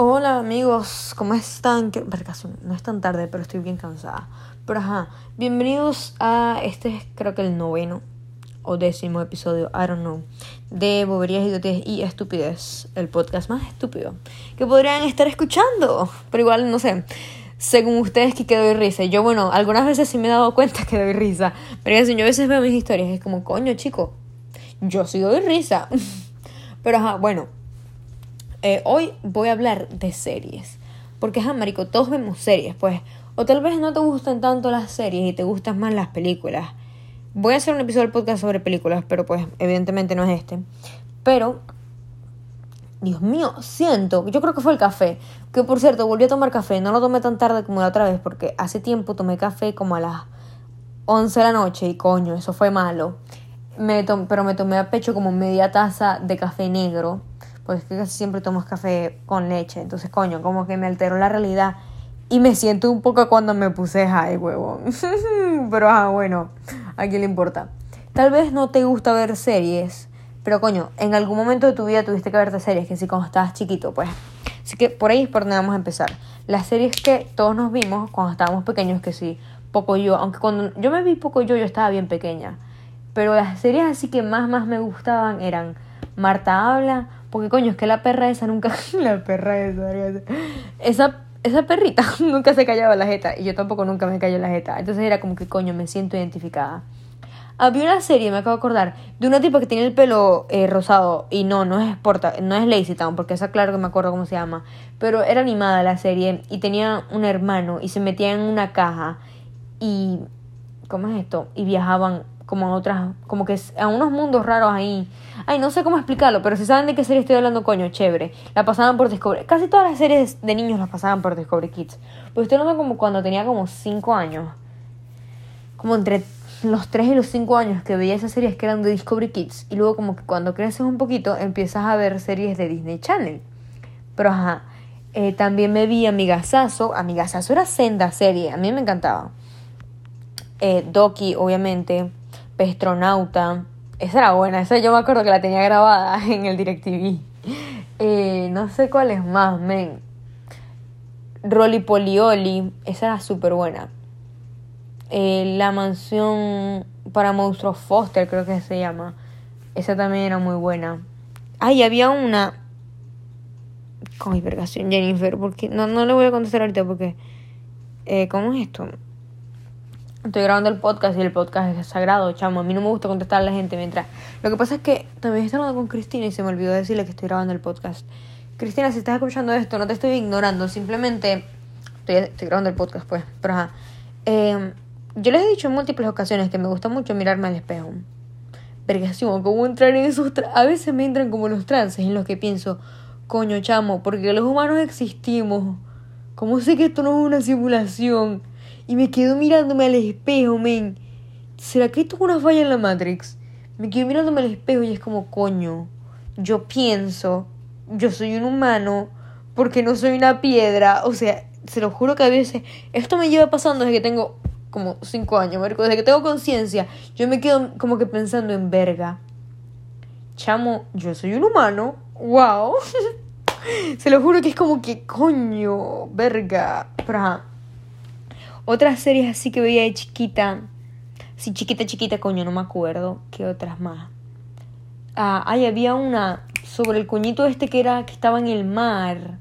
Hola amigos, ¿cómo están? ¿Qué... No es tan tarde, pero estoy bien cansada. Pero ajá, bienvenidos a este, creo que el noveno o décimo episodio, I don't know, de Boberías, y Estupidez, el podcast más estúpido que podrían estar escuchando. Pero igual, no sé, según ustedes que doy risa. Yo, bueno, algunas veces sí me he dado cuenta que doy risa. Pero yo a veces veo mis historias, es como, coño, chico, yo sí doy risa. Pero ajá, bueno, eh, hoy voy a hablar de series. Porque, ajá, marico, todos vemos series, pues. O tal vez no te gustan tanto las series y te gustan más las películas. Voy a hacer un episodio del podcast sobre películas, pero pues evidentemente no es este. Pero, Dios mío, siento, yo creo que fue el café. Que por cierto, volví a tomar café. No lo tomé tan tarde como la otra vez, porque hace tiempo tomé café como a las 11 de la noche y coño, eso fue malo. Me pero me tomé a pecho como media taza de café negro, pues que casi siempre tomo café con leche. Entonces, coño, como que me alteró la realidad. Y me siento un poco cuando me puse high, huevón. pero ah, bueno. ¿A quién le importa? Tal vez no te gusta ver series, pero coño, en algún momento de tu vida tuviste que verte series, que si cuando estabas chiquito, pues. Así que por ahí es por donde vamos a empezar. Las series que todos nos vimos cuando estábamos pequeños, que sí, poco yo, aunque cuando yo me vi poco yo, yo estaba bien pequeña. Pero las series así que más, más me gustaban eran Marta habla, porque coño, es que la perra esa nunca, la perra esa, esa, esa perrita nunca se callaba la jeta y yo tampoco nunca me callé la jeta. Entonces era como que coño, me siento identificada. Había una serie, me acabo de acordar, de una tipa que tiene el pelo eh, rosado y no, no es Porta, no es Lazy Town, porque esa claro que me acuerdo cómo se llama, pero era animada la serie y tenía un hermano y se metía en una caja y ¿cómo es esto? Y viajaban como a otras, como que a unos mundos raros ahí. Ay, no sé cómo explicarlo, pero si saben de qué serie estoy hablando, coño, chévere. La pasaban por Discovery. Casi todas las series de niños las pasaban por Discovery Kids. Pues estoy hablando como cuando tenía como 5 años. Como entre los 3 y los 5 años que veía esas series que eran de Discovery Kids y luego como que cuando creces un poquito empiezas a ver series de Disney Channel. Pero ajá, eh, también me vi Amigasazo. Amigasazo era senda serie, a mí me encantaba. Eh, Doki, obviamente. Pestronauta. Esa era buena, esa yo me acuerdo que la tenía grabada en el DirecTV. Eh, no sé cuál es más, men. Rolly Polioli, esa era súper buena. Eh, la mansión para monstruos Foster, creo que se llama. Esa también era muy buena. Ay, había una. Con hipergación Jennifer, porque no, no le voy a contestar ahorita porque. Eh, ¿Cómo es esto? Estoy grabando el podcast y el podcast es sagrado, chamo. A mí no me gusta contestar a la gente mientras. Lo que pasa es que también estoy hablando con Cristina y se me olvidó decirle que estoy grabando el podcast. Cristina, si estás escuchando esto, no te estoy ignorando, simplemente. Estoy, estoy grabando el podcast, pues. Pero ajá. Eh, yo les he dicho en múltiples ocasiones que me gusta mucho mirarme al espejo. Vergación, como entrar en esos... A veces me entran como los trances en los que pienso, coño chamo, porque los humanos existimos. ¿Cómo sé que esto no es una simulación? Y me quedo mirándome al espejo, men. ¿Será que es una falla en la Matrix? Me quedo mirándome al espejo y es como, coño, yo pienso, yo soy un humano, porque no soy una piedra. O sea, se lo juro que a veces esto me lleva pasando desde que tengo como cinco años, Marco. Desde que tengo conciencia, yo me quedo como que pensando en verga. Chamo, yo soy un humano. Wow. Se lo juro que es como que coño, verga. Pero. Otras series así que veía de chiquita. Sí, chiquita, chiquita, coño, no me acuerdo. ¿Qué otras más? Ah, ay, había una sobre el coñito este que era que estaba en el mar.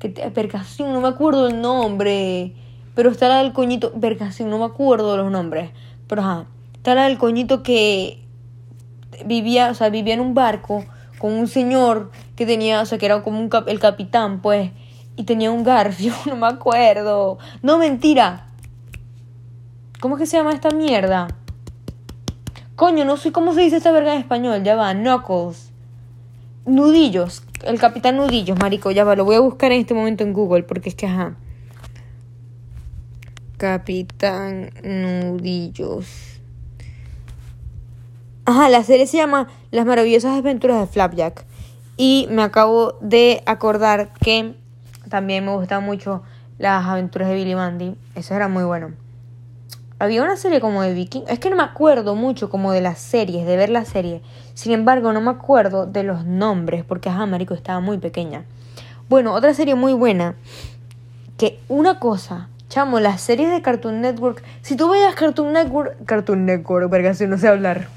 Que percación, no me acuerdo el nombre. Pero está la del coñito, verga, no me acuerdo los nombres. Pero ajá, está la del coñito que vivía, o sea, vivía en un barco con un señor que tenía, o sea, que era como un el capitán, pues, y tenía un garfio, no me acuerdo. No, mentira. ¿Cómo es que se llama esta mierda? Coño, no sé cómo se dice esta verga en español, ya va, Knuckles. Nudillos, el capitán Nudillos, marico, ya va, lo voy a buscar en este momento en Google, porque es que, ajá. Capitán Nudillos. Ajá, la serie se llama Las maravillosas aventuras de Flapjack. Y me acabo de acordar que también me gustan mucho las aventuras de Billy Mandy. Eso era muy bueno. Había una serie como de Viking. Es que no me acuerdo mucho como de las series, de ver la serie. Sin embargo, no me acuerdo de los nombres porque, ajá, marico, estaba muy pequeña. Bueno, otra serie muy buena. Que una cosa, chamo, las series de Cartoon Network. Si tú veías Cartoon Network. Cartoon Network, verga, si no sé hablar.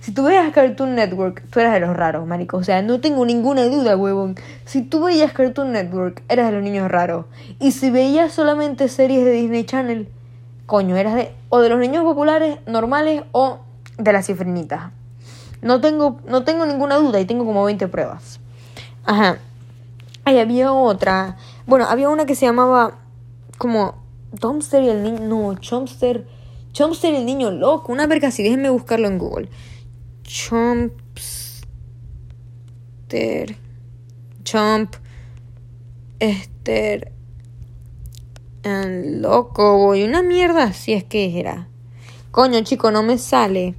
Si tú veías Cartoon Network, tú eras de los raros, marico. O sea, no tengo ninguna duda, huevón. Si tú veías Cartoon Network, eras de los niños raros. Y si veías solamente series de Disney Channel, coño, eras de. O de los niños populares, normales, o de las cifrinitas. No tengo, no tengo ninguna duda y tengo como 20 pruebas. Ajá. Ahí había otra. Bueno, había una que se llamaba como Tomster y el niño. No, Chomster. Chomster y el niño loco. Una verga así. Déjenme buscarlo en Google. Chompster. Chomp. Esther. Loco, voy. Una mierda así es que era. Coño, chico, no me sale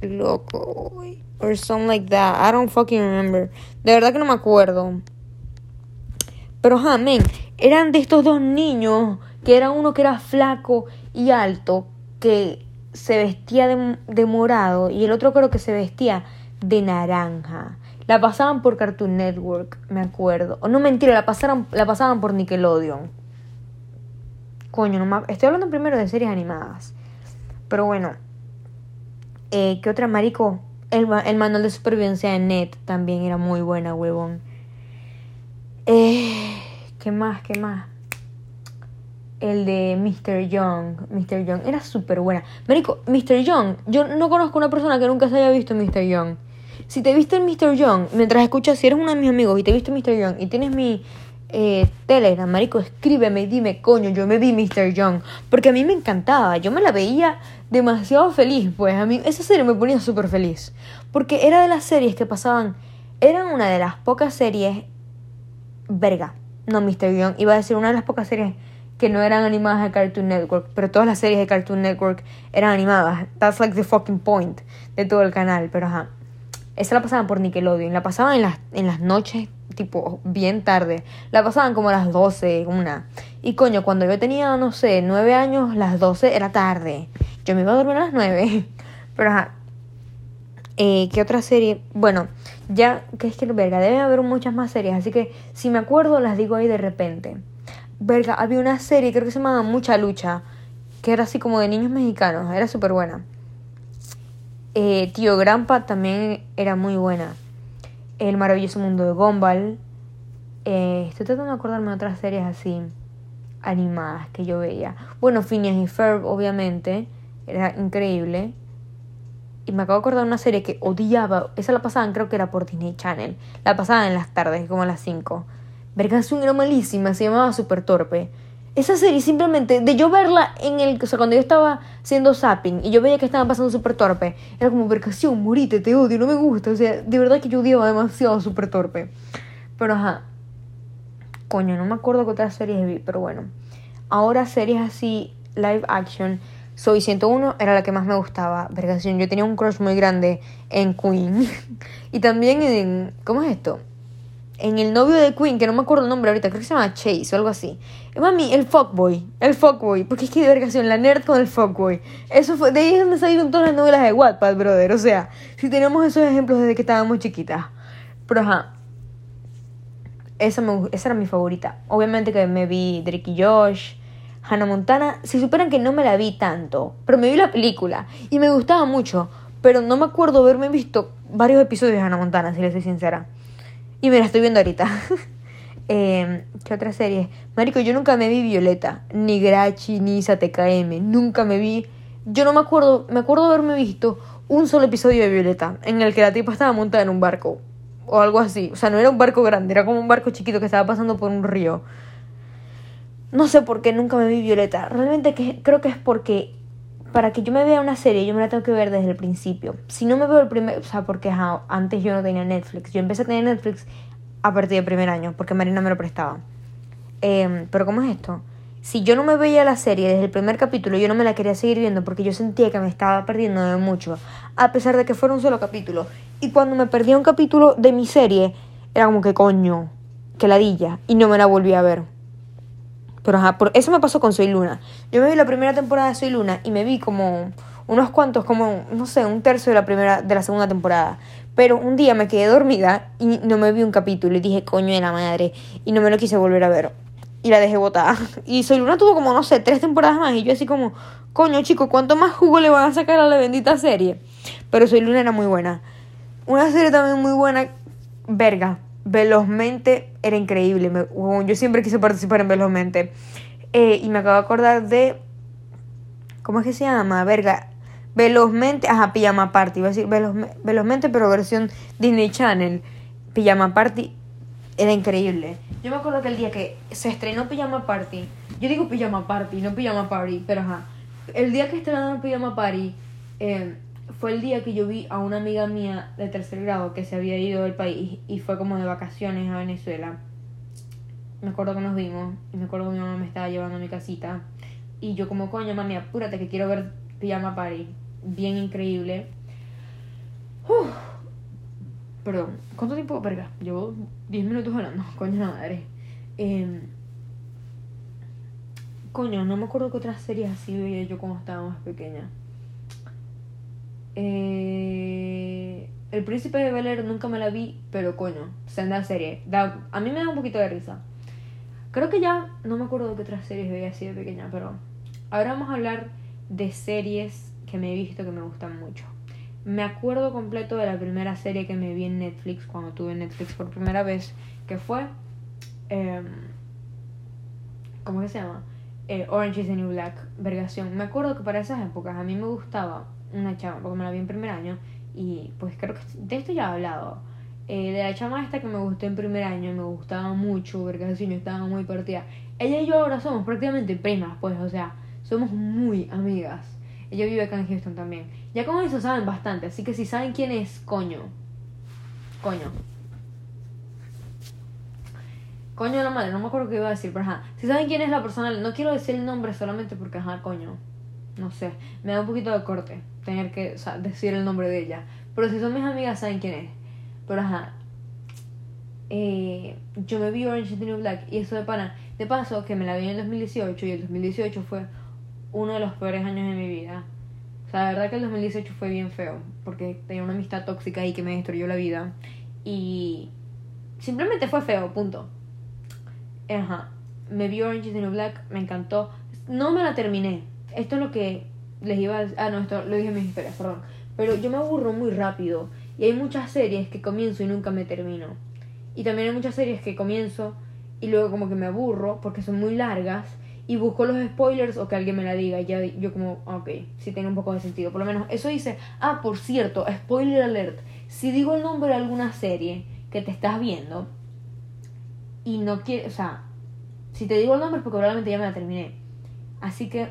loco, Or something like that. I don't fucking remember. De verdad que no me acuerdo. Pero, amén. Eran de estos dos niños. Que era uno que era flaco y alto. Que se vestía de, de morado. Y el otro creo que se vestía de naranja. La pasaban por Cartoon Network, me acuerdo. O no mentira, la, pasaron, la pasaban por Nickelodeon. Coño, no me... estoy hablando primero de series animadas. Pero bueno, eh, ¿Qué otra, marico? El, el, manual de supervivencia de Net también era muy buena, huevón. Eh, ¿Qué más? ¿Qué más? El de Mr. Young. Mr. Young era súper buena. Marico, Mr. Young. Yo no conozco una persona que nunca se haya visto Mr. Young. Si te viste en Mr. Young, mientras escuchas, si eres uno de mis amigos y te viste Mr. Young y tienes mi eh, Telegram, marico, escríbeme y dime, coño, yo me vi Mr. Young. Porque a mí me encantaba, yo me la veía demasiado feliz, pues a mí esa serie me ponía súper feliz. Porque era de las series que pasaban, eran una de las pocas series, verga, no Mr. Young, iba a decir una de las pocas series que no eran animadas de Cartoon Network, pero todas las series de Cartoon Network eran animadas. That's like the fucking point de todo el canal, pero ajá. Esa la pasaban por Nickelodeon, la pasaban en las, en las noches tipo bien tarde. La pasaban como a las 12, una. Y coño, cuando yo tenía, no sé, 9 años, las 12 era tarde. Yo me iba a dormir a las 9. Pero ajá. Eh, ¿Qué otra serie? Bueno, ya que es que, verga, debe haber muchas más series. Así que si me acuerdo, las digo ahí de repente. Verga, había una serie, creo que se llamaba Mucha Lucha. Que era así como de niños mexicanos. Era súper buena. Eh, Tío Grampa también era muy buena. El maravilloso mundo de Gumball. Eh, estoy tratando de acordarme de otras series así animadas que yo veía. Bueno, Phineas y Ferb, obviamente. Era increíble. Y me acabo de acordar de una serie que odiaba. Esa la pasaban, creo que era por Disney Channel. La pasaban en las tardes, como a las 5. Vergación era malísima, se llamaba Super Torpe. Esa serie simplemente, de yo verla en el. O sea, cuando yo estaba haciendo zapping y yo veía que estaba pasando súper torpe, era como, vergación, morite, te odio, no me gusta. O sea, de verdad que yo odiaba demasiado súper torpe. Pero ajá. Coño, no me acuerdo qué otras series vi, pero bueno. Ahora series así, live action. Soy 101 era la que más me gustaba. Vergación, yo tenía un crush muy grande en Queen. y también en. ¿Cómo es esto? En el novio de Queen, que no me acuerdo el nombre ahorita, creo que se llama Chase o algo así. Mami, el fuckboy, el fuckboy, porque es que de vergación, la nerd con el fuckboy. Eso fue, de ahí es donde salieron todas las novelas de Wattpad, brother. O sea, si tenemos esos ejemplos desde que estábamos chiquitas. Pero ajá, esa, me, esa era mi favorita. Obviamente que me vi Drake y Josh, Hannah Montana. Si superan que no me la vi tanto, pero me vi la película y me gustaba mucho. Pero no me acuerdo haberme visto varios episodios de Hannah Montana, si le soy sincera. Y me la estoy viendo ahorita. eh, ¿Qué otra serie? Marico, yo nunca me vi Violeta, ni Grachi, ni TKM. Nunca me vi. Yo no me acuerdo, me acuerdo haberme visto un solo episodio de Violeta, en el que la tipa estaba montada en un barco. O algo así. O sea, no era un barco grande, era como un barco chiquito que estaba pasando por un río. No sé por qué nunca me vi Violeta. Realmente que, creo que es porque para que yo me vea una serie, yo me la tengo que ver desde el principio. Si no me veo el primer, o sea, porque antes yo no tenía Netflix. Yo empecé a tener Netflix a partir del primer año, porque Marina me lo prestaba. Em, pero ¿cómo es esto? Si yo no me veía la serie desde el primer capítulo, yo no me la quería seguir viendo porque yo sentía que me estaba perdiendo de mucho, a pesar de que fuera un solo capítulo. Y cuando me perdía un capítulo de mi serie, era como que coño, que ladilla, y no me la volví a ver. Pero ajá, por eso me pasó con Soy Luna. Yo me vi la primera temporada de Soy Luna y me vi como unos cuantos, como, no sé, un tercio de la primera, de la segunda temporada. Pero un día me quedé dormida y no me vi un capítulo y dije, coño de la madre. Y no me lo quise volver a ver. Y la dejé botada. Y Soy Luna tuvo como, no sé, tres temporadas más. Y yo así como, coño chico, ¿cuánto más jugo le van a sacar a la bendita serie? Pero Soy Luna era muy buena. Una serie también muy buena, verga. Velozmente era increíble. yo siempre quise participar en Velozmente. Eh, y me acabo de acordar de. ¿Cómo es que se llama? Verga. Velozmente. Ajá, Pijama Party. Iba a decir Velozmente, pero versión Disney Channel. Pijama Party era increíble. Yo me acuerdo que el día que se estrenó Pijama Party. Yo digo Pijama Party, no Pijama Party, pero ajá. El día que estrenaron Pijama Party. Eh, fue el día que yo vi a una amiga mía de tercer grado que se había ido del país y fue como de vacaciones a Venezuela. Me acuerdo que nos vimos y me acuerdo que mi mamá me estaba llevando a mi casita y yo como coño mami apúrate que quiero ver Pijama Party. Bien increíble. Perdón, ¿cuánto tiempo? Verga, llevo 10 minutos hablando, coño madre. Em, coño, no me acuerdo qué otras series así veía yo cuando estaba más pequeña. Eh, el príncipe de Bel nunca me la vi, pero coño, senda serie. A mí me da un poquito de risa. Creo que ya no me acuerdo de qué otras series veía así de pequeña, pero ahora vamos a hablar de series que me he visto que me gustan mucho. Me acuerdo completo de la primera serie que me vi en Netflix cuando tuve Netflix por primera vez, que fue. Eh, ¿Cómo se llama? Eh, Orange is the New Black, vergación. Me acuerdo que para esas épocas a mí me gustaba una chama, porque me la vi en primer año, y pues creo que de esto ya he hablado. Eh, de la chama esta que me gustó en primer año, me gustaba mucho, porque así no estaba muy partida. Ella y yo ahora somos prácticamente primas, pues, o sea, somos muy amigas. Ella vive acá en Houston también. Ya con eso saben bastante, así que si saben quién es, coño. Coño. Coño de la madre, no me acuerdo qué iba a decir, pero ajá. Si saben quién es la persona, no quiero decir el nombre solamente porque, ajá, coño. No sé, me da un poquito de corte tener que decir el nombre de ella. Pero si son mis amigas, saben quién es. Pero ajá. Eh, yo me vi Orange is the New Black y eso de pana. De paso, que me la vi en el 2018 y el 2018 fue uno de los peores años de mi vida. O sea, la verdad que el 2018 fue bien feo. Porque tenía una amistad tóxica ahí que me destruyó la vida. Y simplemente fue feo, punto. Ajá. Me vi Orange is the New Black, me encantó. No me la terminé. Esto es lo que les iba a... Ah, no, esto lo dije en mis historias, perdón. Pero yo me aburro muy rápido. Y hay muchas series que comienzo y nunca me termino. Y también hay muchas series que comienzo y luego como que me aburro porque son muy largas y busco los spoilers o que alguien me la diga. Y ya yo como, ok, sí tiene un poco de sentido. Por lo menos eso dice, ah, por cierto, spoiler alert. Si digo el nombre de alguna serie que te estás viendo y no quieres, o sea, si te digo el nombre porque probablemente ya me la terminé. Así que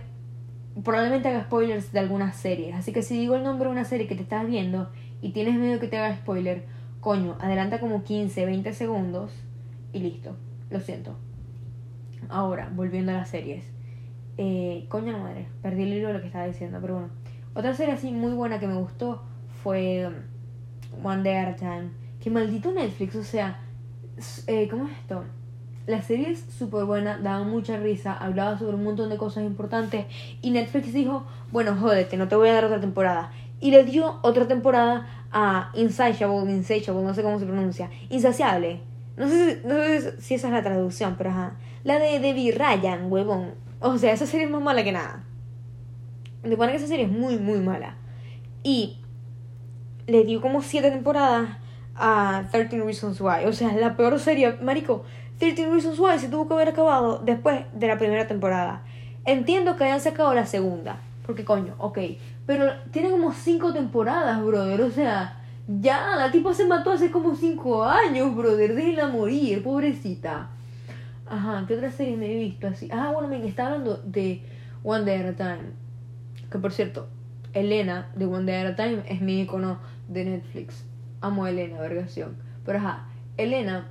probablemente haga spoilers de algunas series. Así que si digo el nombre de una serie que te estás viendo y tienes miedo que te haga spoiler, coño, adelanta como 15, 20 segundos y listo. Lo siento. Ahora, volviendo a las series. Eh, coño la madre, perdí el hilo de lo que estaba diciendo, pero bueno. Otra serie así muy buena que me gustó fue um, One Day at a Time. Que maldito Netflix, o sea, eh, ¿cómo es esto? La serie es súper buena, daba mucha risa, hablaba sobre un montón de cosas importantes y Netflix dijo, bueno, jódete, no te voy a dar otra temporada. Y le dio otra temporada a Insatiable, Insatiable, no sé cómo se pronuncia, Insaciable. No sé, si, no sé si esa es la traducción, pero ajá. La de Debbie Ryan, huevón. O sea, esa serie es más mala que nada. Pone que esa serie es muy, muy mala. Y le dio como siete temporadas a 13 Reasons Why. O sea, la peor serie, marico. 13 Reasons Why se tuvo que haber acabado después de la primera temporada. Entiendo que hayan sacado la segunda, porque coño, ok. Pero tiene como cinco temporadas, brother. O sea, ya, la tipa se mató hace como cinco años, brother. Déjenla morir, pobrecita. Ajá, ¿qué otra serie me he visto así? Ah, bueno, me está hablando de One Day at a Time. Que por cierto, Elena de One Day at a Time es mi icono de Netflix. Amo a Elena, vergación. Pero ajá, Elena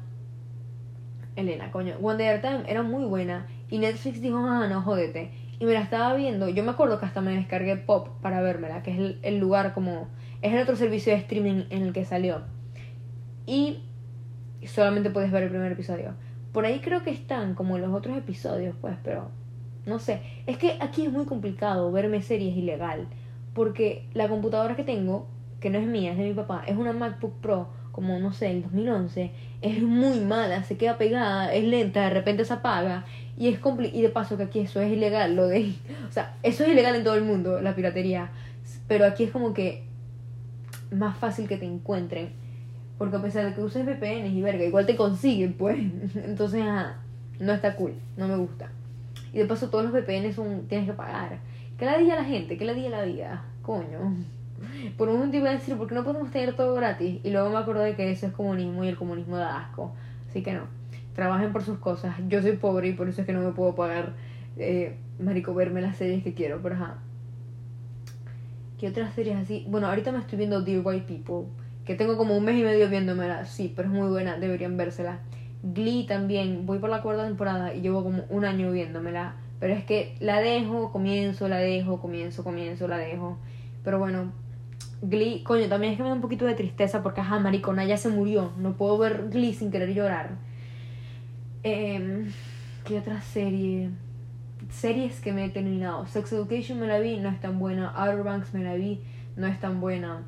Elena, coño. A Time era muy buena. Y Netflix dijo, ah, no, jódete. Y me la estaba viendo. Yo me acuerdo que hasta me descargué Pop para vérmela, que es el, lugar como. Es el otro servicio de streaming en el que salió. Y solamente puedes ver el primer episodio. Por ahí creo que están como los otros episodios, pues, pero. No sé. Es que aquí es muy complicado verme series ilegal. Porque la computadora que tengo que no es mía, es de mi papá, es una MacBook Pro, como no sé, el 2011, es muy mala, se queda pegada, es lenta, de repente se apaga. Y es y de paso que aquí eso es ilegal, lo de... O sea, eso es ilegal en todo el mundo, la piratería. Pero aquí es como que más fácil que te encuentren. Porque a pesar de que uses VPN y verga, igual te consiguen, pues. Entonces, no está cool, no me gusta. Y de paso todos los VPN son, tienes que pagar. ¿Qué la diga la gente? ¿Qué la diga la vida? Coño. Por un momento iba a decir, ¿por qué no podemos tener todo gratis? Y luego me acordé que eso es comunismo y el comunismo da asco. Así que no. Trabajen por sus cosas. Yo soy pobre y por eso es que no me puedo pagar, eh, marico, verme las series que quiero. Pero ajá. ¿Qué otras series así? Bueno, ahorita me estoy viendo Dear White People. Que tengo como un mes y medio viéndomela. Sí, pero es muy buena. Deberían vérsela. Glee también. Voy por la cuarta temporada y llevo como un año viéndomela. Pero es que la dejo, comienzo, la dejo, comienzo, comienzo, la dejo. Pero bueno, Glee, coño, también es que me da un poquito de tristeza porque, ajá, maricona ya se murió. No puedo ver Glee sin querer llorar. Eh, ¿Qué otra serie? Series que me he terminado. Sex Education me la vi, no es tan buena. Outer Banks me la vi, no es tan buena.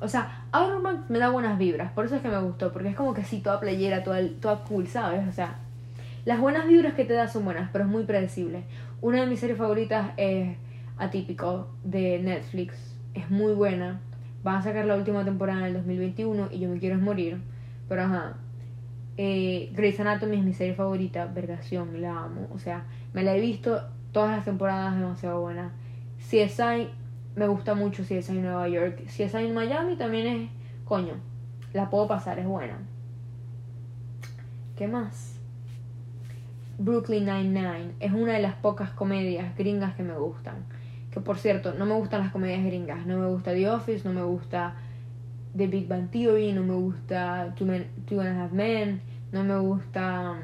O sea, Outer Banks me da buenas vibras, por eso es que me gustó, porque es como que sí, toda playera, toda, toda cool, ¿sabes? O sea, las buenas vibras que te da son buenas, pero es muy predecible. Una de mis series favoritas es Atípico de Netflix. Es muy buena. Van a sacar la última temporada en el 2021 y yo me quiero morir. Pero ajá. Eh, Grey's Anatomy es mi serie favorita. Vergación, la amo. O sea, me la he visto todas las temporadas demasiado buena. CSI me gusta mucho CSI Nueva York. CSI en Miami también es. Coño, la puedo pasar, es buena. ¿Qué más? Brooklyn Nine-Nine es una de las pocas comedias gringas que me gustan. Que por cierto, no me gustan las comedias gringas. No me gusta The Office, no me gusta The Big Bang Theory, no me gusta Two, Men, Two and a Half Men, no me gusta.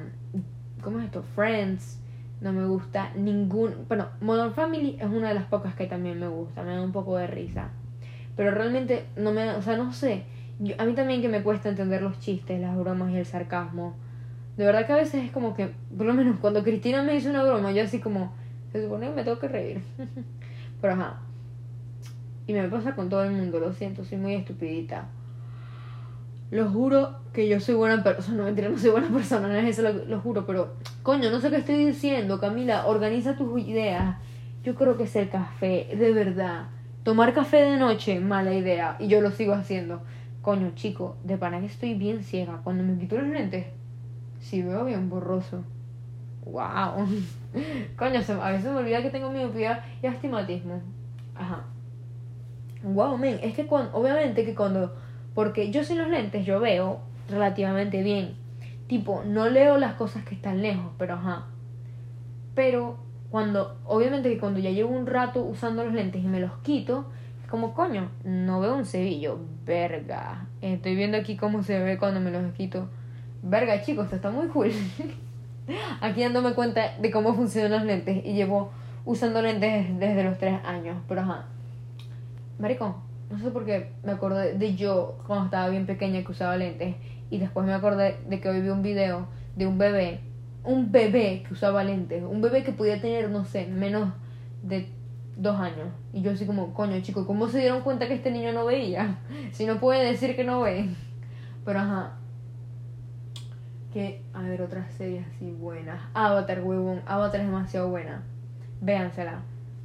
¿Cómo es esto? Friends. No me gusta ningún. Bueno, Modern Family es una de las pocas que también me gusta. Me da un poco de risa. Pero realmente no me. O sea, no sé. a mí también que me cuesta entender los chistes, las bromas y el sarcasmo de verdad que a veces es como que, por lo menos cuando Cristina me dice una broma, yo así como, se supone que me tengo que reír. Pero ajá. Y me pasa con todo el mundo, lo siento, soy muy estupidita. Lo juro que yo soy buena persona. No, mentira, no soy buena persona, no es eso, lo, lo, juro. Pero, coño, no sé qué estoy diciendo, Camila. Organiza tus ideas. Yo creo que es el café, de verdad. Tomar café de noche, mala idea. Y yo lo sigo haciendo. Coño, chico, de pana que estoy bien ciega. Cuando me quito los lentes, si veo bien borroso. ¡Wow! Coño, a veces me olvida que tengo miopía y astigmatismo. Ajá. Wow, men, es que cuando, obviamente que cuando, porque yo sin los lentes yo veo relativamente bien. Tipo, no leo las cosas que están lejos, pero ajá. Pero cuando, obviamente que cuando ya llevo un rato usando los lentes y me los quito, es como, coño, no veo un cebillo, verga. Estoy viendo aquí cómo se ve cuando me los quito verga chicos, esto está muy cool. Aquí dándome cuenta de cómo funcionan los lentes y llevo usando lentes desde los 3 años, pero ajá. Marico, no sé por qué me acordé de yo cuando estaba bien pequeña que usaba lentes y después me acordé de que hoy vi un video de un bebé, un bebé que usaba lentes, un bebé que podía tener, no sé, menos de dos años. Y yo así como, coño chicos, ¿cómo se dieron cuenta que este niño no veía? Si no puede decir que no ve. Pero ajá, que, a ver, otras series así buenas. Avatar, huevón. Avatar es demasiado buena. Véansela.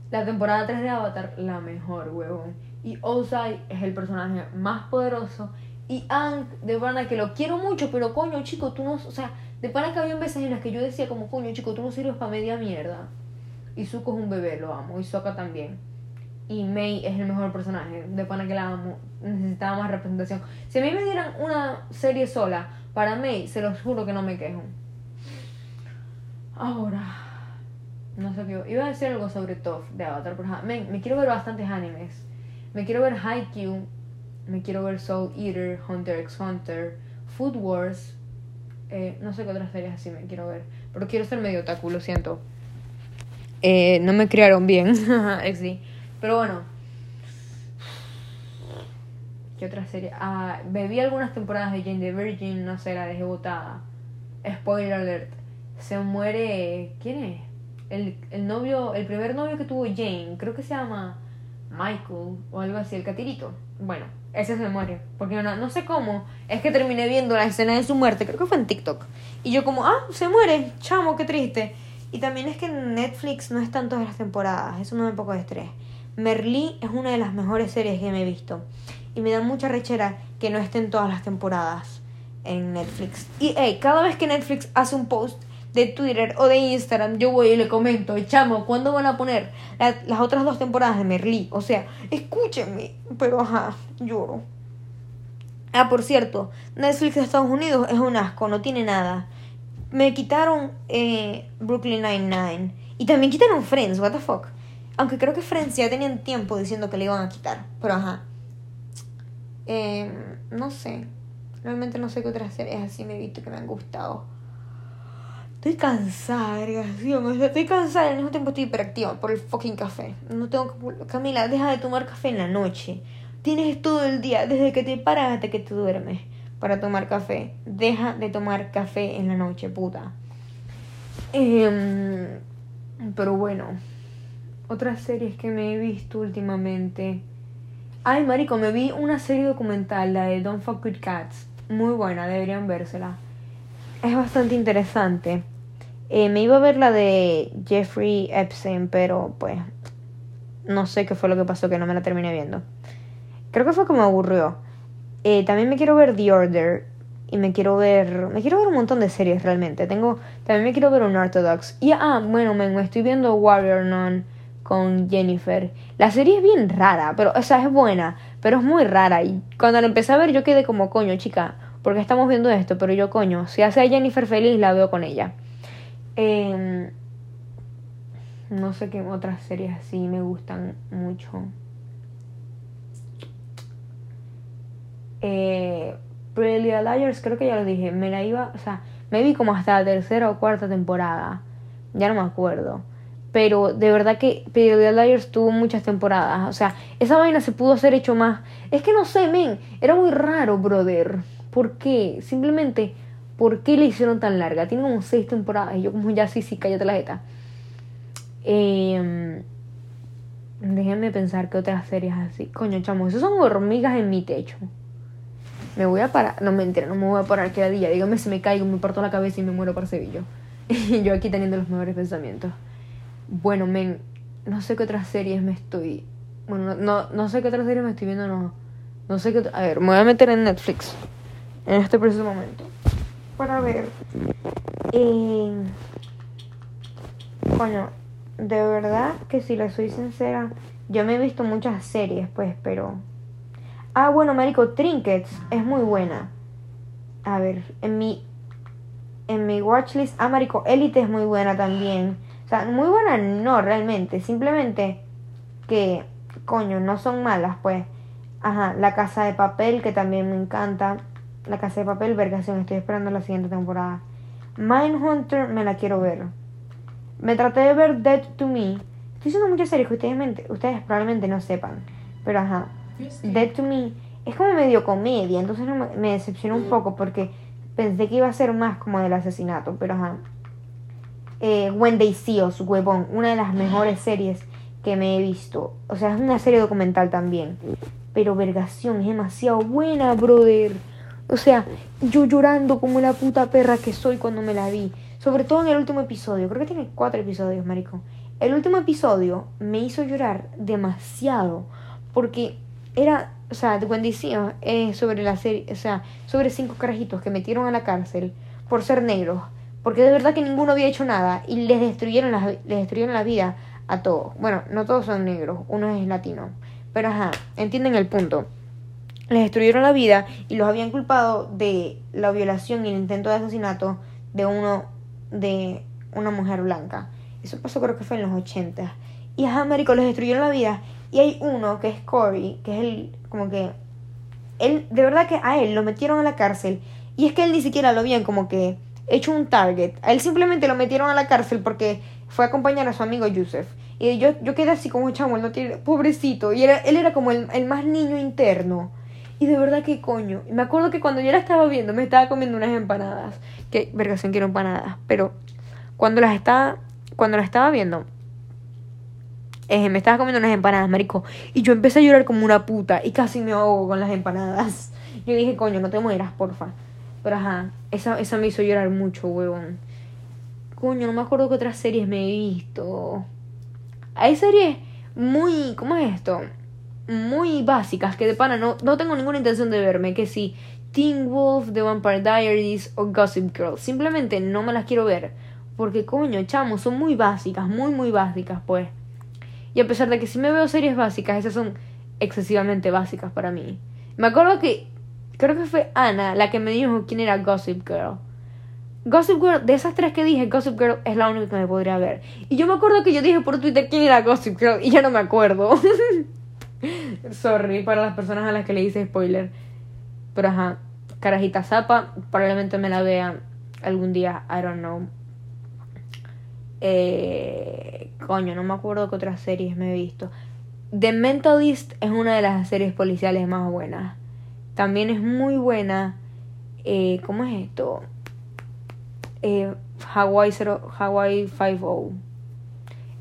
La temporada 3 de Avatar, la mejor, huevón. Y Ozai es el personaje más poderoso. Y Ang, de pana que lo quiero mucho, pero coño, chico, tú no. O sea, de pana que había veces en las que yo decía, como coño, chico, tú no sirves para media mierda. Y Zuko es un bebé, lo amo. Y Sokka también. Y Mei es el mejor personaje. De pana que la amo. Necesitaba más representación. Si a mí me dieran una serie sola para mí, se los juro que no me quejo. Ahora, no sé qué. Iba a decir algo sobre Toph de Avatar, pero me, me quiero ver bastantes animes. Me quiero ver Haikyuu, me quiero ver Soul Eater, Hunter x Hunter, Food Wars. Eh, no sé qué otras series así me quiero ver. Pero quiero ser medio otaku, lo siento. Eh, no me criaron bien, sí. Pero bueno, ¿Qué otra serie? Ah, bebí algunas temporadas de Jane the Virgin, no sé, la dejé botada. Spoiler alert. Se muere. ¿Quién es? El, el novio, el primer novio que tuvo Jane, creo que se llama Michael o algo así, el catirito. Bueno, ese se muere. Porque no, no sé cómo. Es que terminé viendo la escena de su muerte, creo que fue en TikTok. Y yo como, ah, se muere, chamo, qué triste. Y también es que en Netflix no están todas las temporadas, eso me da un poco de estrés. Merlí es una de las mejores series que me he visto. Y me da mucha rechera que no estén todas las temporadas en Netflix. Y hey, cada vez que Netflix hace un post de Twitter o de Instagram, yo voy y le comento, chamo, ¿cuándo van a poner las otras dos temporadas de Merlí? O sea, escúchenme, pero ajá, lloro. Ah, por cierto, Netflix de Estados Unidos es un asco, no tiene nada. Me quitaron eh, Brooklyn Nine-Nine. Y también quitaron Friends, what the fuck. Aunque creo que Friends ya tenían tiempo diciendo que le iban a quitar. Pero ajá. Eh, no sé. Realmente no sé qué otras series así me he visto que me han gustado. Estoy cansada, vergación. estoy cansada y al mismo tiempo estoy hiperactiva por el fucking café. No tengo que... Camila, deja de tomar café en la noche. Tienes todo el día, desde que te paras hasta que te duermes, para tomar café. Deja de tomar café en la noche, puta. Em, pero bueno. Otras series que me he visto últimamente. Ay, marico, me vi una serie documental, la de Don't Fuck With Cats. Muy buena, deberían vérsela es bastante interesante. Eh, me iba a ver la de Jeffrey Epstein, pero pues no sé qué fue lo que pasó que no me la terminé viendo. Creo que fue como me aburrió. Eh, también me quiero ver The Order y me quiero ver me quiero ver un montón de series realmente. Tengo también me quiero ver un Orthodox. Y ah, bueno, me, estoy viendo Warrior Nun con Jennifer. La serie es bien rara, pero o sea, es buena, pero es muy rara y cuando la empecé a ver yo quedé como coño, chica porque estamos viendo esto, pero yo coño, si hace a Jennifer feliz, la veo con ella. Em, no sé qué otras series así me gustan mucho. Eh, Pretty Liars, creo que ya lo dije, me la iba, o sea, me vi como hasta la tercera o cuarta temporada, ya no me acuerdo. Pero de verdad que Pretty Liars tuvo muchas temporadas, o sea, esa vaina se pudo hacer hecho más. Es que no sé, men, era muy raro, brother. ¿Por qué? Simplemente, ¿por qué le hicieron tan larga? Tiene como seis temporadas y yo como ya sí, sí, cállate la jeta. Eh, déjenme pensar que otras series así. Coño, chamo, esos son hormigas en mi techo. Me voy a parar. No, mentira, no me voy a parar, que día. Dígame si me caigo, me parto la cabeza y me muero para Sevilla. Y yo aquí teniendo los mejores pensamientos. Bueno, men, no sé qué otras series me estoy. Bueno, no, no, sé qué otras series me estoy viendo, no. No sé qué. A ver, me voy a meter en Netflix en este preciso momento para ver. Y. Coño, de verdad que si le soy sincera, yo me he visto muchas series, pues, pero. Ah, bueno, Marico, Trinkets es muy buena. A ver, en mi. En mi watchlist. Ah, Marico, Elite es muy buena también. O sea, muy buena no, realmente. Simplemente que, coño, no son malas, pues. Ajá, La Casa de Papel, que también me encanta. La Casa de Papel, vergación, estoy esperando la siguiente temporada. Mindhunter me la quiero ver. Me traté de ver Dead to Me. Estoy haciendo muchas series que ustedes, ustedes probablemente no sepan. Pero ajá. Dead to Me es como medio comedia, entonces me, decepcionó un poco porque pensé que iba a ser más como del asesinato. Pero ajá. Eh, When They huevón. Una de las mejores series que me he visto. O sea, es una serie documental también. Pero vergación, es demasiado buena, brother. O sea, yo llorando como la puta perra que soy cuando me la vi. Sobre todo en el último episodio. Creo que tiene cuatro episodios, marico. El último episodio me hizo llorar demasiado. Porque era, o sea, cuando decía sobre la serie, o sea, sobre cinco carajitos que metieron a la cárcel por ser negros. Porque de verdad que ninguno había hecho nada y les destruyeron les destruyeron la vida a todos. Bueno, no todos son negros, uno es latino. Pero ajá, entienden el punto les destruyeron la vida y los habían culpado de la violación y el intento de asesinato de uno de una mujer blanca. Eso pasó creo que fue en los 80. Y a Américo les destruyeron la vida y hay uno que es Corey, que es el como que él de verdad que a él lo metieron a la cárcel y es que él ni siquiera lo habían como que hecho un target. A él simplemente lo metieron a la cárcel porque fue a acompañar a su amigo Yusef. Y yo, yo quedé así como chamo, tiene, pobrecito. Y era, él era como el, el más niño interno. Y de verdad que coño. Me acuerdo que cuando yo la estaba viendo, me estaba comiendo unas empanadas. Que vergación quiero empanadas. Pero cuando las estaba. Cuando las estaba viendo. eh, me estaba comiendo unas empanadas, marico. Y yo empecé a llorar como una puta. Y casi me ahogo con las empanadas. Yo dije, coño, no te mueras, porfa. Pero ajá, esa, esa me hizo llorar mucho, huevón. Coño, no me acuerdo qué otras series me he visto. Hay series muy. ¿Cómo es esto? Muy básicas que de pana no, no tengo ninguna intención de verme. Que si Teen Wolf, The Vampire Diaries o Gossip Girl. Simplemente no me las quiero ver. Porque coño, chamo, son muy básicas, muy, muy básicas, pues. Y a pesar de que si me veo series básicas, esas son excesivamente básicas para mí. Me acuerdo que creo que fue Ana la que me dijo quién era Gossip Girl. Gossip Girl, de esas tres que dije, Gossip Girl es la única que me podría ver. Y yo me acuerdo que yo dije por Twitter quién era Gossip Girl y ya no me acuerdo. Sorry para las personas a las que le hice spoiler. Pero ajá, Carajita Zapa, probablemente me la vea algún día, I don't know. Eh, coño, no me acuerdo qué otras series me he visto. The Mentalist es una de las series policiales más buenas. También es muy buena. Eh, ¿Cómo es esto? Eh, Hawaii, Hawaii 5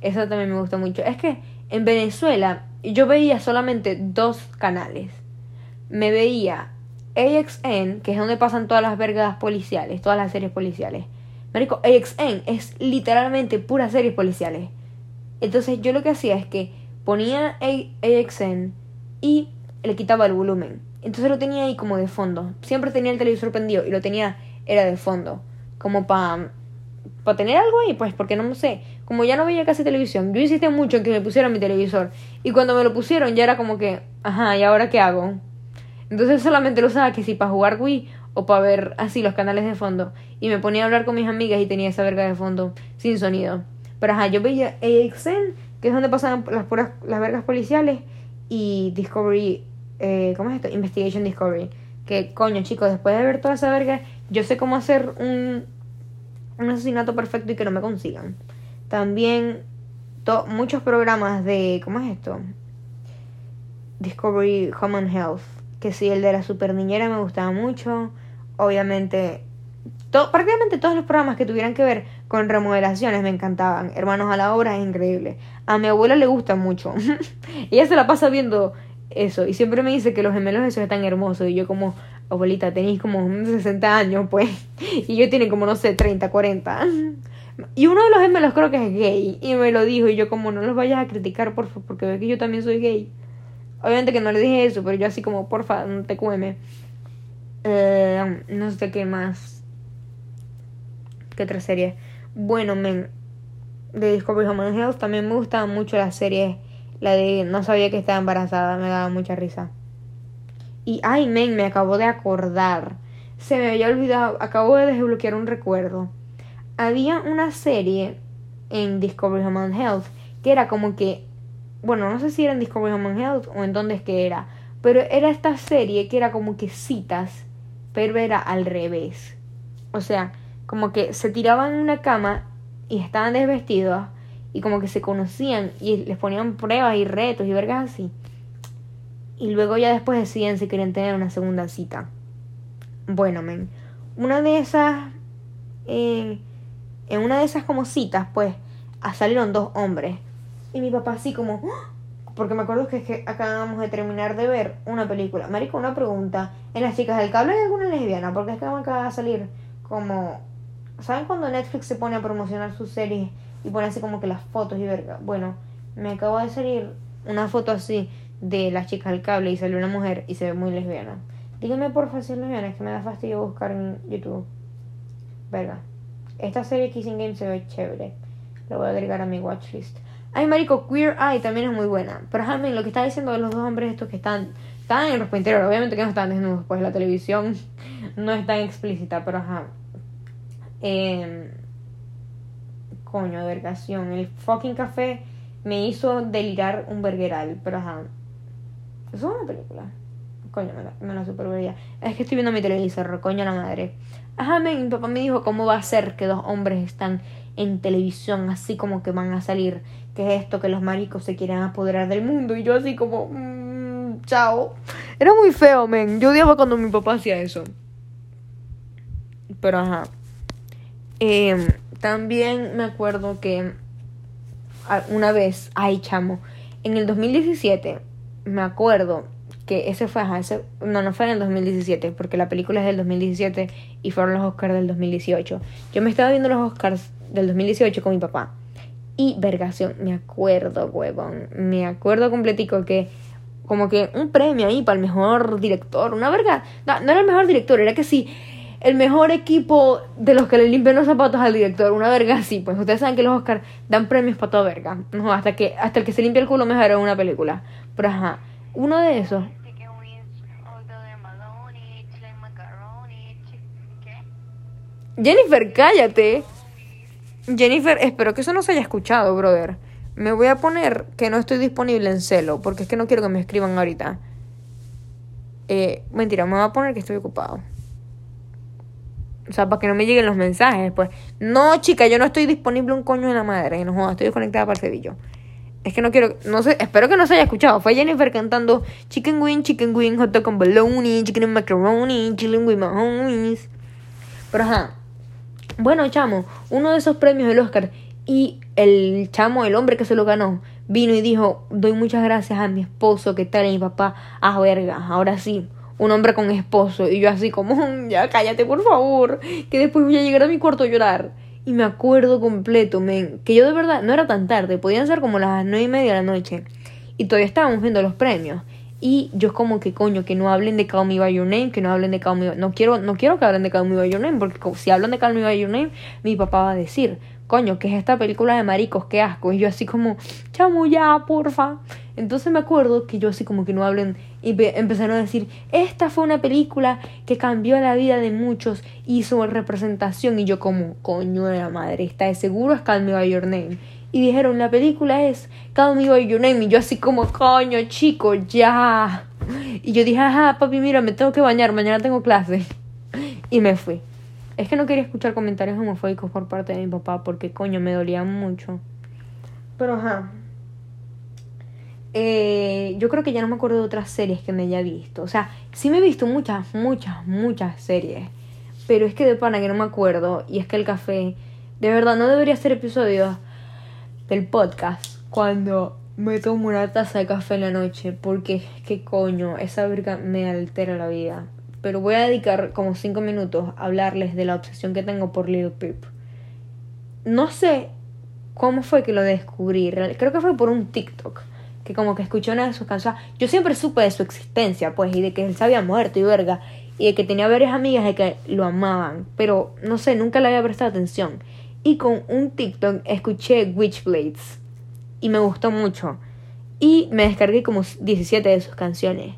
Esa también me gusta mucho. Es que en Venezuela yo veía solamente dos canales. Me veía AXN, que es donde pasan todas las vergas policiales, todas las series policiales. Marico, AXN es literalmente puras series policiales. Entonces yo lo que hacía es que ponía AXN y le quitaba el volumen. Entonces lo tenía ahí como de fondo. Siempre tenía el televisor prendido y lo tenía, era de fondo. Como para pa tener algo ahí, pues, porque no sé. Como ya no veía casi televisión, yo insistí mucho en que me pusieran mi televisor. Y cuando me lo pusieron ya era como que, ajá, ¿y ahora qué hago? Entonces solamente lo usaba que si para jugar Wii o para ver así los canales de fondo. Y me ponía a hablar con mis amigas y tenía esa verga de fondo sin sonido. Pero ajá, yo veía AXN, que es donde pasaban las puras, las vergas policiales, y Discovery, eh, ¿cómo es esto? Investigation Discovery. Que coño, chicos, después de ver toda esa verga, yo sé cómo hacer un, un asesinato perfecto y que no me consigan. También muchos programas de, ¿cómo es esto? Discovery Common Health. Que sí, el de la super niñera me gustaba mucho obviamente, prácticamente todos los programas que tuvieran que ver con remodelaciones me encantaban. Hermanos a la obra es increíble. A mi abuela le gusta mucho. Ella se la pasa viendo eso y siempre me dice que los gemelos esos están hermosos y yo como, abuelita, tenéis como 60 años, pues, y yo tiene como, no sé, 30, 40. Y uno de los gemelos creo que es gay y me lo dijo y yo como, no los vayas a criticar, por favor, porque ve que yo también soy gay. Obviamente que no le dije eso, pero yo así como, porfa, no te cueme. Eh, no sé qué más. ¿Qué otra serie? Bueno, men. De Discovery Health también me gustaba mucho la serie. La de No sabía que estaba embarazada. Me daba mucha risa. Y ay, men, me acabo de acordar. Se me había olvidado. Acabo de desbloquear un recuerdo. Había una serie en Discovery Human Health que era como que. Bueno, no sé si era en Discovery Human Health o en dónde es que era. Pero era esta serie que era como que citas pero era al revés. O sea, como que se tiraban en una cama y estaban desvestidos y como que se conocían y les ponían pruebas y retos y vergas así. Y luego ya después decían si querían tener una segunda cita. Bueno, men, una de esas, eh, en una de esas como citas, pues, salieron dos hombres. Y mi papá así como, porque me acuerdo que, es que acabamos de terminar de ver una película. Marico, una pregunta. ¿En las chicas del cable hay alguna lesbiana? Porque es que me acaba de salir como... ¿Saben cuando Netflix se pone a promocionar sus series y pone así como que las fotos y verga? Bueno, me acaba de salir una foto así de las chicas del cable y salió una mujer y se ve muy lesbiana. Díganme por favor si es lesbiana, es que me da fastidio buscar en YouTube. Verga. Esta serie Kissing Game se ve chévere. La voy a agregar a mi watchlist. Ay, marico, Queer Eye también es muy buena. Pero Jaime, lo que está diciendo de los dos hombres estos que están, están en ropa interior, obviamente que no están desnudos, pues la televisión no es tan explícita, pero ajá. Eh, coño, vergación. El fucking café me hizo delirar un vergueral, pero ajá. Eso es una película. Coño, me la, me la super vería. Es que estoy viendo mi televisor, coño la madre. Ajá, mi papá me dijo cómo va a ser que dos hombres están en televisión, así como que van a salir ¿qué es esto? Que los maricos se quieren apoderar del mundo. Y yo así como, mmm, chao. Era muy feo, men. Yo odiaba cuando mi papá hacía eso. Pero ajá. Em, también me acuerdo que una vez, ay chamo, en el 2017, me acuerdo que ese fue, ajá, ese, no, no fue en el 2017, porque la película es del 2017 y fueron los Oscars del 2018. Yo me estaba viendo los Oscars del 2018 con mi papá. Y vergación, me acuerdo, huevón, me acuerdo completico que como que un premio ahí para el mejor director, una verga. No, no era el mejor director, era que sí, el mejor equipo de los que le limpian los zapatos al director, una verga así. Pues ustedes saben que los Oscars dan premios para toda verga. No, hasta que hasta el que se limpia el culo mejor en una película. Pero ajá, uno de esos. Jennifer, cállate. Jennifer, espero que eso no se haya escuchado, brother. Me voy a poner que no estoy disponible en celo, porque es que no quiero que me escriban ahorita. Eh, mentira, me voy a poner que estoy ocupado. O sea, para que no me lleguen los mensajes, pues. No, chica, yo no estoy disponible un coño de la madre. No estoy desconectada para el cebillo. Es que no quiero, no sé, espero que no se haya escuchado. Fue Jennifer cantando Chicken Wing, Chicken Wing, hot dog con bologna, chicken and macaroni, chicken with mahomies. Pero ajá. Bueno, chamo, uno de esos premios del Oscar y el chamo, el hombre que se lo ganó, vino y dijo, doy muchas gracias a mi esposo, que tal, y mi papá, ah, verga, ahora sí, un hombre con esposo. Y yo así como, ya cállate, por favor, que después voy a llegar a mi cuarto a llorar. Y me acuerdo completo, men, que yo de verdad, no era tan tarde, podían ser como las nueve y media de la noche. Y todavía estábamos viendo los premios. Y yo como que coño, que no hablen de Call Me By Your Name, que no hablen de Call Me No quiero, no quiero que hablen de Call Me By Your Name, porque si hablan de Call Me By Your Name, mi papá va a decir, coño, que es esta película de maricos, qué asco. Y yo así como, chamo ya, porfa. Entonces me acuerdo que yo así como que no hablen y empezaron a decir, esta fue una película que cambió la vida de muchos, hizo representación y yo como, coño de la madre, está de seguro es Call Me By Your Name. Y dijeron, la película es Call Me By Your Name y yo así como, coño chico, ya. Y yo dije, ajá, papi, mira, me tengo que bañar, mañana tengo clase. Y me fui. Es que no quería escuchar comentarios homofóbicos por parte de mi papá porque coño me dolía mucho. Pero ajá. Eh, yo creo que ya no me acuerdo de otras series que me haya visto. O sea, sí me he visto muchas, muchas, muchas series. Pero es que de pana que no me acuerdo. Y es que el café. De verdad, no debería ser episodio del podcast cuando me tomo una taza de café en la noche. Porque, qué coño, esa verga me altera la vida pero voy a dedicar como 5 minutos a hablarles de la obsesión que tengo por Little Peep. No sé cómo fue que lo descubrí, creo que fue por un TikTok, que como que escuché una de sus canciones. Yo siempre supe de su existencia, pues, y de que él se había muerto y verga, y de que tenía varias amigas de que lo amaban, pero no sé, nunca le había prestado atención. Y con un TikTok escuché Witchblades y me gustó mucho. Y me descargué como 17 de sus canciones.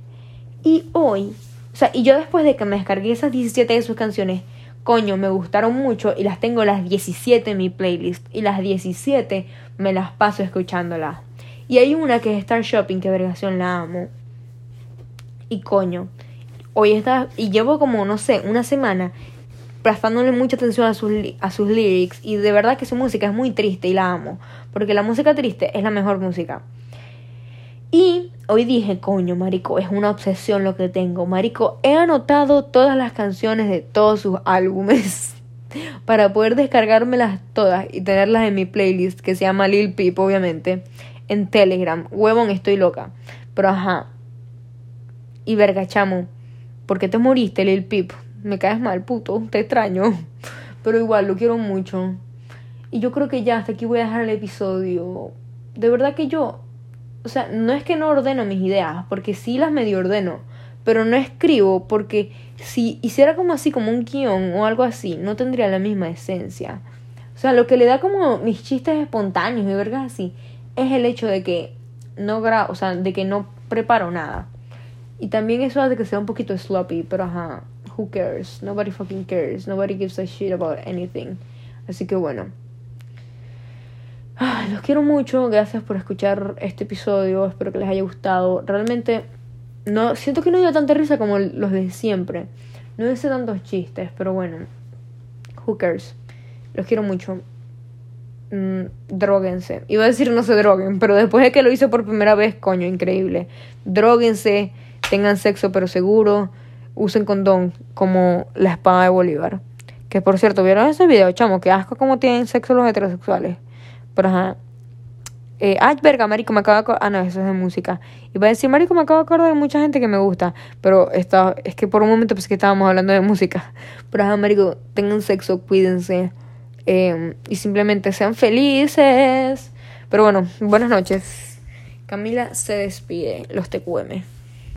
Y hoy o sea, y yo después de que me descargué esas 17 de sus canciones, coño, me gustaron mucho y las tengo las 17 en mi playlist. Y las 17 me las paso escuchándolas. Y hay una que es Star Shopping, que vergación la amo. Y coño, hoy está, y llevo como, no sé, una semana prestándole mucha atención a sus, a sus lyrics. Y de verdad que su música es muy triste y la amo. Porque la música triste es la mejor música. Y hoy dije, coño, Marico, es una obsesión lo que tengo. Marico, he anotado todas las canciones de todos sus álbumes para poder descargármelas todas y tenerlas en mi playlist que se llama Lil Peep, obviamente, en Telegram. Huevón, estoy loca. Pero ajá. Y verga, chamo, ¿por qué te moriste, Lil Peep? Me caes mal, puto, te extraño. Pero igual, lo quiero mucho. Y yo creo que ya hasta aquí voy a dejar el episodio. De verdad que yo o sea, no es que no ordeno mis ideas, porque sí las medio ordeno, pero no escribo porque si hiciera como así, como un guion o algo así, no tendría la misma esencia. O sea, lo que le da como mis chistes espontáneos y vergas así, es el hecho de que no gra o sea, de que no preparo nada. Y también eso hace que sea un poquito sloppy, pero ajá, who cares? Nobody fucking cares. Nobody gives a shit about anything. Así que bueno. Ay, los quiero mucho, gracias por escuchar este episodio, espero que les haya gustado. Realmente no siento que no dio tanta risa como los de siempre. No hice tantos chistes, pero bueno. Cares? Los quiero mucho. Mm, droguense. Iba a decir no se droguen, pero después de que lo hice por primera vez, coño, increíble. Droguense, tengan sexo pero seguro, usen condón como la espada de Bolívar. Que por cierto, ¿vieron ese video, chamo? Que asco como tienen sexo los heterosexuales. Pero ajá. Eh, ay, verga, marico, me acabo de acordar. Ah, no, eso es de música. Va a decir, marico, me acabo de acordar de mucha gente que me gusta. Pero está, es que por un momento pensé que estábamos hablando de música. Pero, ajá, marico, tengan sexo, cuídense. Eh, y simplemente sean felices. Pero bueno, buenas noches. Camila se despide. Los TQM.